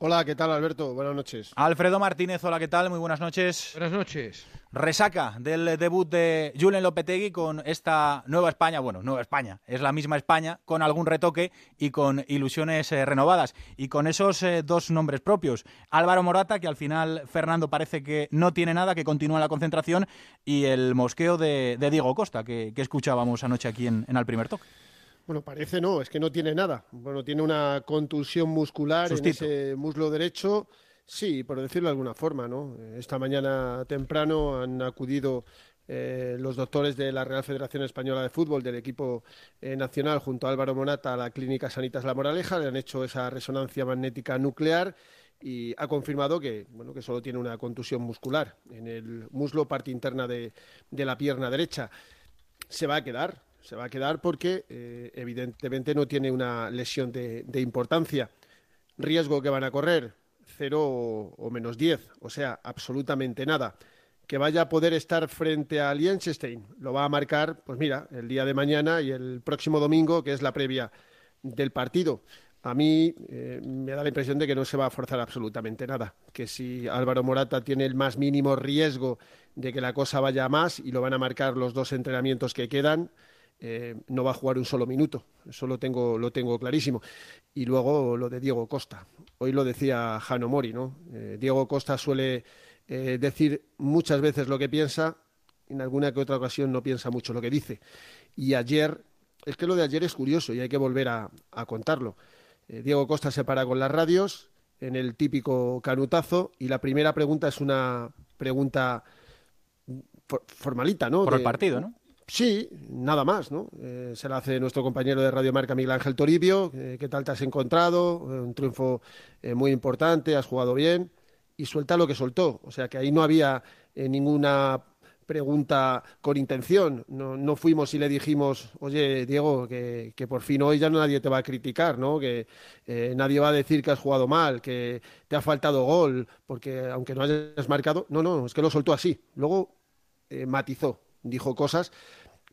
Hola, ¿qué tal Alberto? Buenas noches. Alfredo Martínez, hola, ¿qué tal? Muy buenas noches. Buenas noches. Resaca del debut de Julen Lopetegui con esta nueva España, bueno, nueva España, es la misma España, con algún retoque y con ilusiones eh, renovadas. Y con esos eh, dos nombres propios, Álvaro Morata, que al final Fernando parece que no tiene nada, que continúa la concentración, y el mosqueo de, Diego Costa, que, escuchábamos anoche aquí en, en el primer toque. Bueno, parece no, es que no tiene nada. Bueno, tiene una contusión muscular en ese muslo derecho. Sí, por decirlo de alguna forma, ¿no? Esta mañana temprano han acudido eh, los doctores de la Real Federación Española de Fútbol del equipo eh, nacional junto a Álvaro Monata a la Clínica Sanitas La Moraleja, le han hecho esa resonancia magnética nuclear y ha confirmado que, bueno, que solo tiene una contusión muscular en el muslo, parte interna de la pierna derecha. Se va a quedar, se va a quedar porque eh, evidentemente no tiene una lesión de, importancia. Riesgo que van a correr, cero o, menos diez, o sea, absolutamente nada. Que vaya a poder estar frente a Liechtenstein, lo va a marcar, pues mira, el día de mañana y el próximo domingo, que es la previa del partido. A mí eh, me da la impresión de que no se va a forzar absolutamente nada, que si Álvaro Morata tiene el más mínimo riesgo de que la cosa vaya más y lo van a marcar los dos entrenamientos que quedan, eh, no va a jugar un solo minuto. Eso lo tengo, lo tengo clarísimo. Y luego lo de Diego Costa. Hoy lo decía Jano Mori, ¿no? Eh, Diego Costa suele eh, decir muchas veces lo que piensa, en alguna que otra ocasión no piensa mucho lo que dice. Y ayer, es que lo de ayer es curioso y hay que volver a, contarlo. Diego Costa se para con las radios en el típico canutazo y la primera pregunta es una pregunta formalita, ¿no? Por el partido, ¿no? Sí, nada más, ¿no? Eh, se la hace nuestro compañero de Radio Marca, Miguel Ángel Toribio. Eh, ¿Qué tal te has encontrado? Eh, un triunfo muy importante, has jugado bien. Y suelta lo que soltó. O sea que ahí no había ninguna pregunta con intención. No, fuimos y le dijimos, oye, Diego, que, que, por fin hoy ya nadie te va a criticar, ¿no? Que nadie va a decir que has jugado mal, que te ha faltado gol, porque aunque no hayas marcado. No, no, es que lo soltó así. Luego matizó, dijo cosas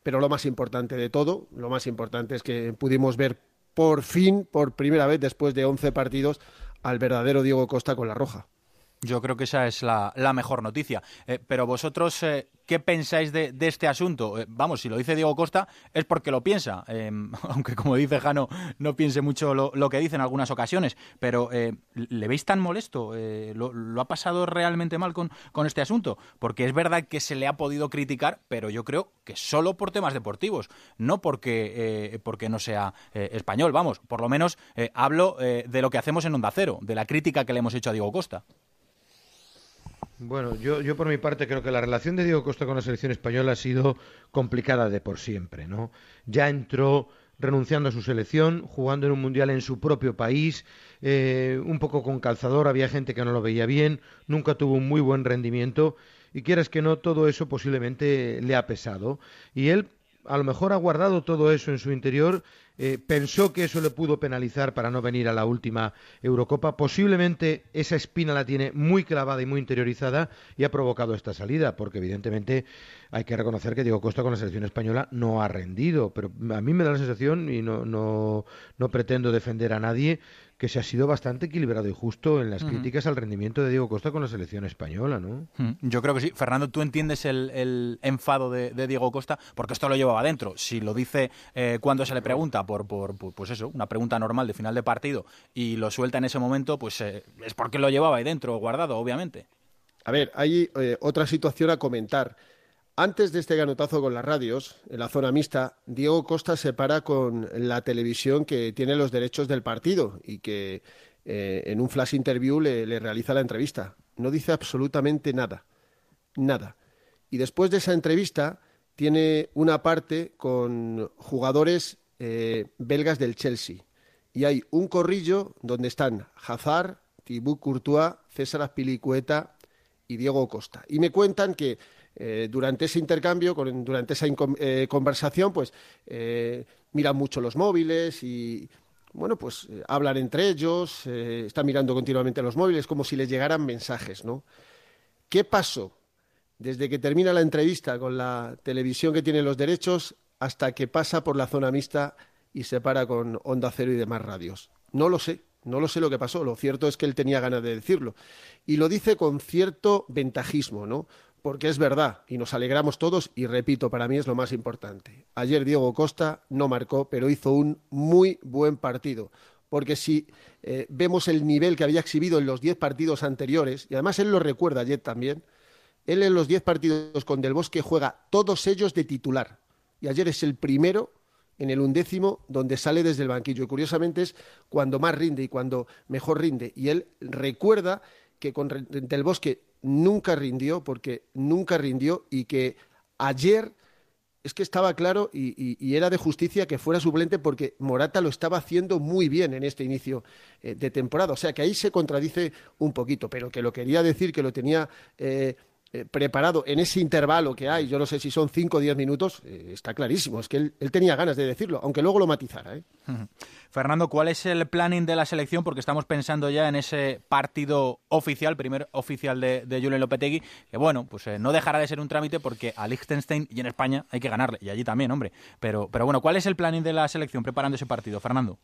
pero lo más importante de todo, lo más importante es que pudimos ver por fin, por primera vez después de 11 partidos, al verdadero Diego Costa con la roja. Yo creo que esa es la, mejor noticia. Eh, pero vosotros, eh, ¿qué pensáis de, este asunto? Eh, vamos, si lo dice Diego Costa es porque lo piensa, aunque como dice Jano, no piense mucho lo, que dice en algunas ocasiones. Pero ¿le veis tan molesto? Lo, ha pasado realmente mal con, con este asunto? Porque es verdad que se le ha podido criticar, pero yo creo que solo por temas deportivos, no porque, porque no sea español. Vamos, por lo menos hablo de lo que hacemos en Onda Cero, de la crítica que le hemos hecho a Diego Costa. Bueno, yo, yo por mi parte creo que la relación de Diego Costa con la selección española ha sido complicada de por siempre, ¿no? Ya entró renunciando a su selección, jugando en un mundial en su propio país, eh, un poco con calzador, había gente que no lo veía bien, nunca tuvo un muy buen rendimiento y quieras que no, todo eso posiblemente le ha pesado. Y él a lo mejor ha guardado todo eso en su interior eh, pensó que eso le pudo penalizar para no venir a la última Eurocopa. Posiblemente esa espina la tiene muy clavada y muy interiorizada y ha provocado esta salida, porque evidentemente hay que reconocer que Diego Costa con la selección española no ha rendido, pero a mí me da la sensación, y no, no, no pretendo defender a nadie, que se ha sido bastante equilibrado y justo en las críticas al rendimiento de Diego Costa con la selección española, ¿no? Yo creo que sí. Fernando, ¿tú entiendes el, enfado de, Diego Costa? Porque esto lo llevaba adentro. Si lo dice eh, cuando se le pregunta por, por, pues eso, una pregunta normal de final de partido y lo suelta en ese momento, pues eh, es porque lo llevaba ahí dentro, guardado, obviamente. A ver, hay eh, otra situación a comentar. Antes de este ganotazo con las radios, en la zona mixta, Diego Costa se para con la televisión que tiene los derechos del partido y que eh, en un flash interview le, realiza la entrevista. No dice absolutamente nada, nada. Y después de esa entrevista tiene una parte con jugadores eh, belgas del Chelsea. Y hay un corrillo donde están Hazard, Thibaut Courtois, César Azpilicueta y Diego Costa. Y me cuentan que eh, durante ese intercambio, durante esa eh, conversación, pues eh, miran mucho los móviles y, bueno, pues hablan entre ellos, están mirando continuamente los móviles como si les llegaran mensajes, ¿no? ¿Qué pasó desde que termina la entrevista con la televisión que tiene los derechos hasta que pasa por la zona mixta y se para con Onda Cero y demás radios? No lo sé, No lo sé lo que pasó, lo cierto es que él tenía ganas de decirlo. Y lo dice con cierto ventajismo, ¿no? Porque es verdad, y nos alegramos todos, y repito, para mí es lo más importante. Ayer Diego Costa no marcó, pero hizo un muy buen partido. Porque si eh, vemos el nivel que había exhibido en los diez partidos anteriores, y además él lo recuerda ayer también, él en los diez partidos con Del Bosque juega todos ellos de titular. Y ayer es el primero en el undécimo donde sale desde el banquillo. Y curiosamente es cuando más rinde y cuando mejor rinde. Y él recuerda que con Del Bosque nunca rindió, porque nunca rindió y que ayer es que estaba claro y, era de justicia que fuera suplente porque Morata lo estaba haciendo muy bien en este inicio eh, de temporada. O sea que ahí se contradice un poquito, pero que lo quería decir, que lo tenía eh, eh, preparado en ese intervalo que hay, yo no sé si son 5 o 10 minutos, eh, está clarísimo. Es que él, tenía ganas de decirlo, aunque luego lo matizara. ¿eh? Fernando, ¿cuál es el planning de la selección? Porque estamos pensando ya en ese partido oficial, primer oficial de, de Julen Lopetegui, que bueno, pues no dejará de ser un trámite porque a Liechtenstein y en España hay que ganarle, y allí también, hombre. Pero, pero bueno, ¿cuál es el planning de la selección preparando ese partido, Fernando?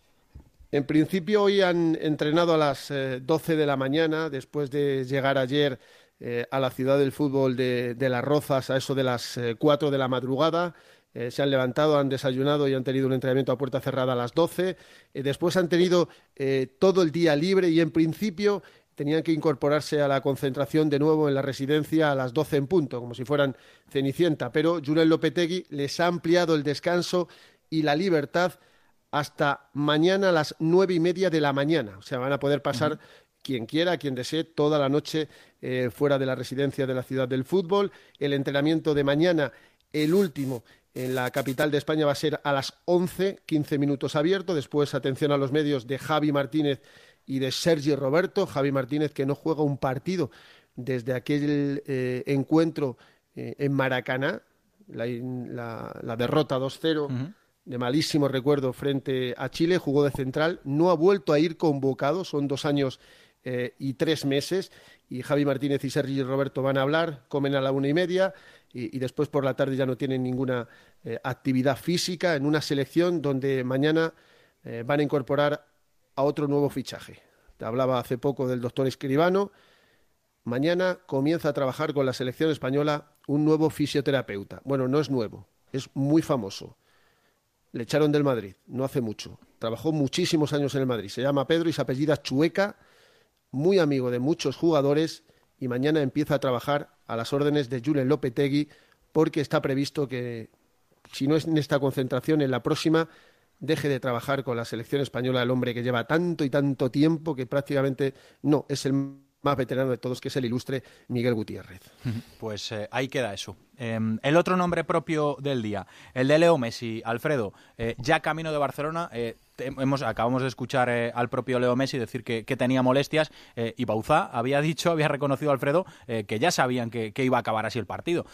En principio hoy han entrenado a las 12 de la mañana, después de llegar ayer eh, a la ciudad del fútbol de, Las Rozas a eso de las eh, cuatro de la madrugada. Eh, se han levantado, han desayunado y han tenido un entrenamiento a puerta cerrada a las doce. después han tenido todo el día libre y en principio tenían que incorporarse a la concentración de nuevo en la residencia a las doce en punto, como si fueran Cenicienta. Pero Julen Lopetegui les ha ampliado el descanso y la libertad hasta mañana a las nueve y media de la mañana. O sea, van a poder pasar quien quiera, quien desee, toda la noche eh, fuera de la residencia de la ciudad del fútbol. El entrenamiento de mañana, el último en la capital de España, va a ser a las 11, 15 minutos abierto. Después, atención a los medios de Javi Martínez y de Sergi Roberto. Javi Martínez que no juega un partido desde aquel eh, encuentro eh, en Maracaná, la, derrota 2-0. de malísimo recuerdo frente a Chile, jugó de central, no ha vuelto a ir convocado, son dos años eh, y tres meses. Y Javi Martínez y Sergi Roberto van a hablar, comen a la una y media y, después por la tarde ya no tienen ninguna eh, actividad física en una selección donde mañana eh, van a incorporar a otro nuevo fichaje. Te hablaba hace poco del doctor Escribano. Mañana comienza a trabajar con la selección española un nuevo fisioterapeuta. Bueno, no es nuevo, es muy famoso. Le echaron del Madrid, no hace mucho. Trabajó muchísimos años en el Madrid. Se llama Pedro y se apellida Chueca muy amigo de muchos jugadores y mañana empieza a trabajar a las órdenes de Julen Lopetegui porque está previsto que, si no es en esta concentración, en la próxima deje de trabajar con la selección española el hombre que lleva tanto y tanto tiempo que prácticamente no es el más veterano de todos, que es el ilustre Miguel Gutiérrez. Pues eh, ahí queda eso. Em, el otro nombre propio del día, el de Leo Messi, Alfredo, eh, ya camino de Barcelona. Eh, hemos, acabamos de escuchar al propio Leo Messi decir que, tenía molestias y Bauzá había dicho, había reconocido Alfredo que ya sabían que, iba a acabar así el partido.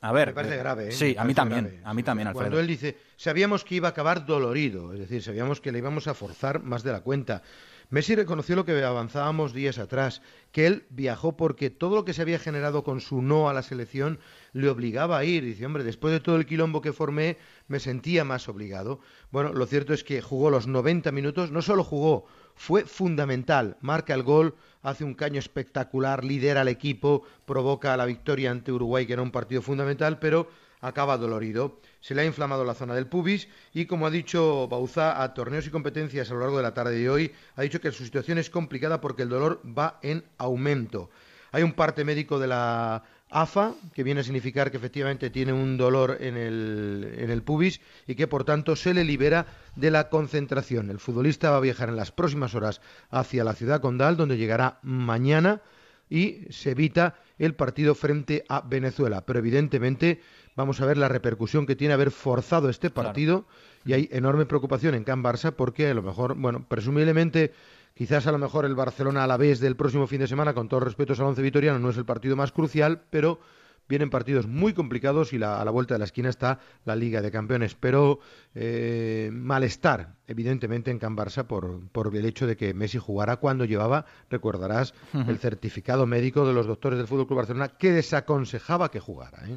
A ver, me parece grave. Sí, a mí también, a mí también, Alfredo. Cuando él dice, sabíamos que iba a acabar dolorido, es decir, sabíamos que le íbamos a forzar más de la cuenta. Messi reconoció lo que avanzábamos días atrás, que él viajó porque todo lo que se había generado con su no a la selección le obligaba a ir. Dice, hombre, después de todo el quilombo que formé, me sentía más obligado. Bueno, lo cierto es que jugó los 90 minutos, no solo jugó, fue fundamental. Marca el gol, hace un caño espectacular, lidera al equipo, provoca la victoria ante Uruguay, que era un partido fundamental, pero acaba dolorido. Se le ha inflamado la zona del pubis y, como ha dicho Bauzá a torneos y competencias a lo largo de la tarde de hoy, ha dicho que su situación es complicada porque el dolor va en aumento. Hay un parte médico de la AFA, que viene a significar que efectivamente tiene un dolor en el, en el pubis y que por tanto se le libera de la concentración. El futbolista va a viajar en las próximas horas hacia la ciudad condal, donde llegará mañana y se evita el partido frente a Venezuela. Pero evidentemente vamos a ver la repercusión que tiene haber forzado este partido y hay enorme preocupación en Can Barça porque a lo mejor, bueno, presumiblemente quizás a lo mejor el Barcelona a la vez del próximo fin de semana, con todos respetos al once vitoriano, no es el partido más crucial, pero vienen partidos muy complicados y a la vuelta de la esquina está la Liga de Campeones. Pero eh, malestar, evidentemente, en Can Barça por, por, el hecho de que Messi jugara cuando llevaba, recordarás, el certificado médico de los doctores del Fútbol Club Barcelona que desaconsejaba que jugara. ¿eh?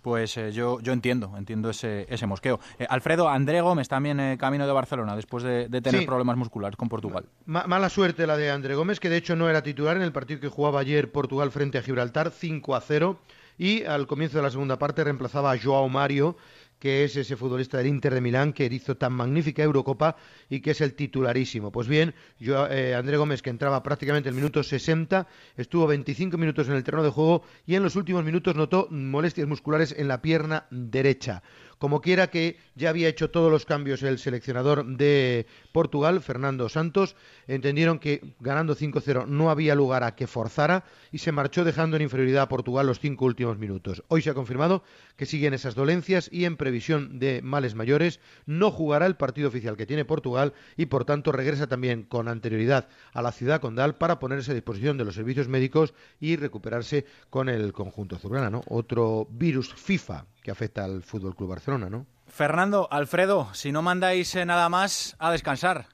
Pues eh, yo, yo entiendo, entiendo ese, ese mosqueo. Alfredo, André Gómez también camino de Barcelona después de, tener problemas musculares con Portugal. mala suerte la de André Gómez, que de hecho no era titular en el partido que jugaba ayer Portugal frente a Gibraltar, 5 a 0 y al comienzo de la segunda parte reemplazaba a Joao Mario que es ese futbolista del Inter de Milán que hizo tan magnífica Eurocopa y que es el titularísimo. Pues bien, yo, eh, André Gómez, que entraba prácticamente el minuto 60, estuvo 25 minutos en el terreno de juego y en los últimos minutos notó molestias musculares en la pierna derecha. Como quiera que ya había hecho todos los cambios el seleccionador de Portugal, Fernando Santos, entendieron que ganando 5-0 no había lugar a que forzara y se marchó dejando en inferioridad a Portugal los cinco últimos minutos. Hoy se ha confirmado que siguen esas dolencias y en previsión de males mayores no jugará el partido oficial que tiene Portugal y por tanto regresa también con anterioridad a la ciudad condal para ponerse a disposición de los servicios médicos y recuperarse con el conjunto azulgrana, ¿no? Otro virus FIFA que afecta al Fútbol Club Barcelona, ¿no? Fernando, Alfredo, si no mandáis eh, nada más, a descansar.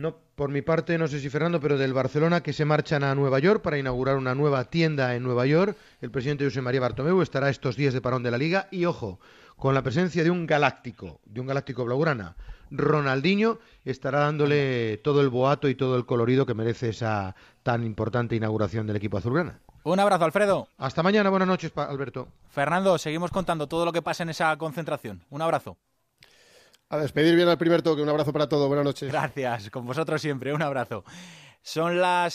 No, por mi parte, no sé si Fernando, pero del Barcelona que se marchan a Nueva York para inaugurar una nueva tienda en Nueva York. El presidente José María Bartomeu estará estos días de parón de la liga y ojo, con la presencia de un galáctico, de un galáctico blaugrana. Ronaldinho estará dándole todo el boato y todo el colorido que merece esa tan importante inauguración del equipo azulgrana. Un abrazo, Alfredo. Hasta mañana, buenas noches, Alberto. Fernando, seguimos contando todo lo que pasa en esa concentración. Un abrazo. A despedir bien al primer toque. Un abrazo para todos. Buenas noches. Gracias. Con vosotros siempre. Un abrazo. Son las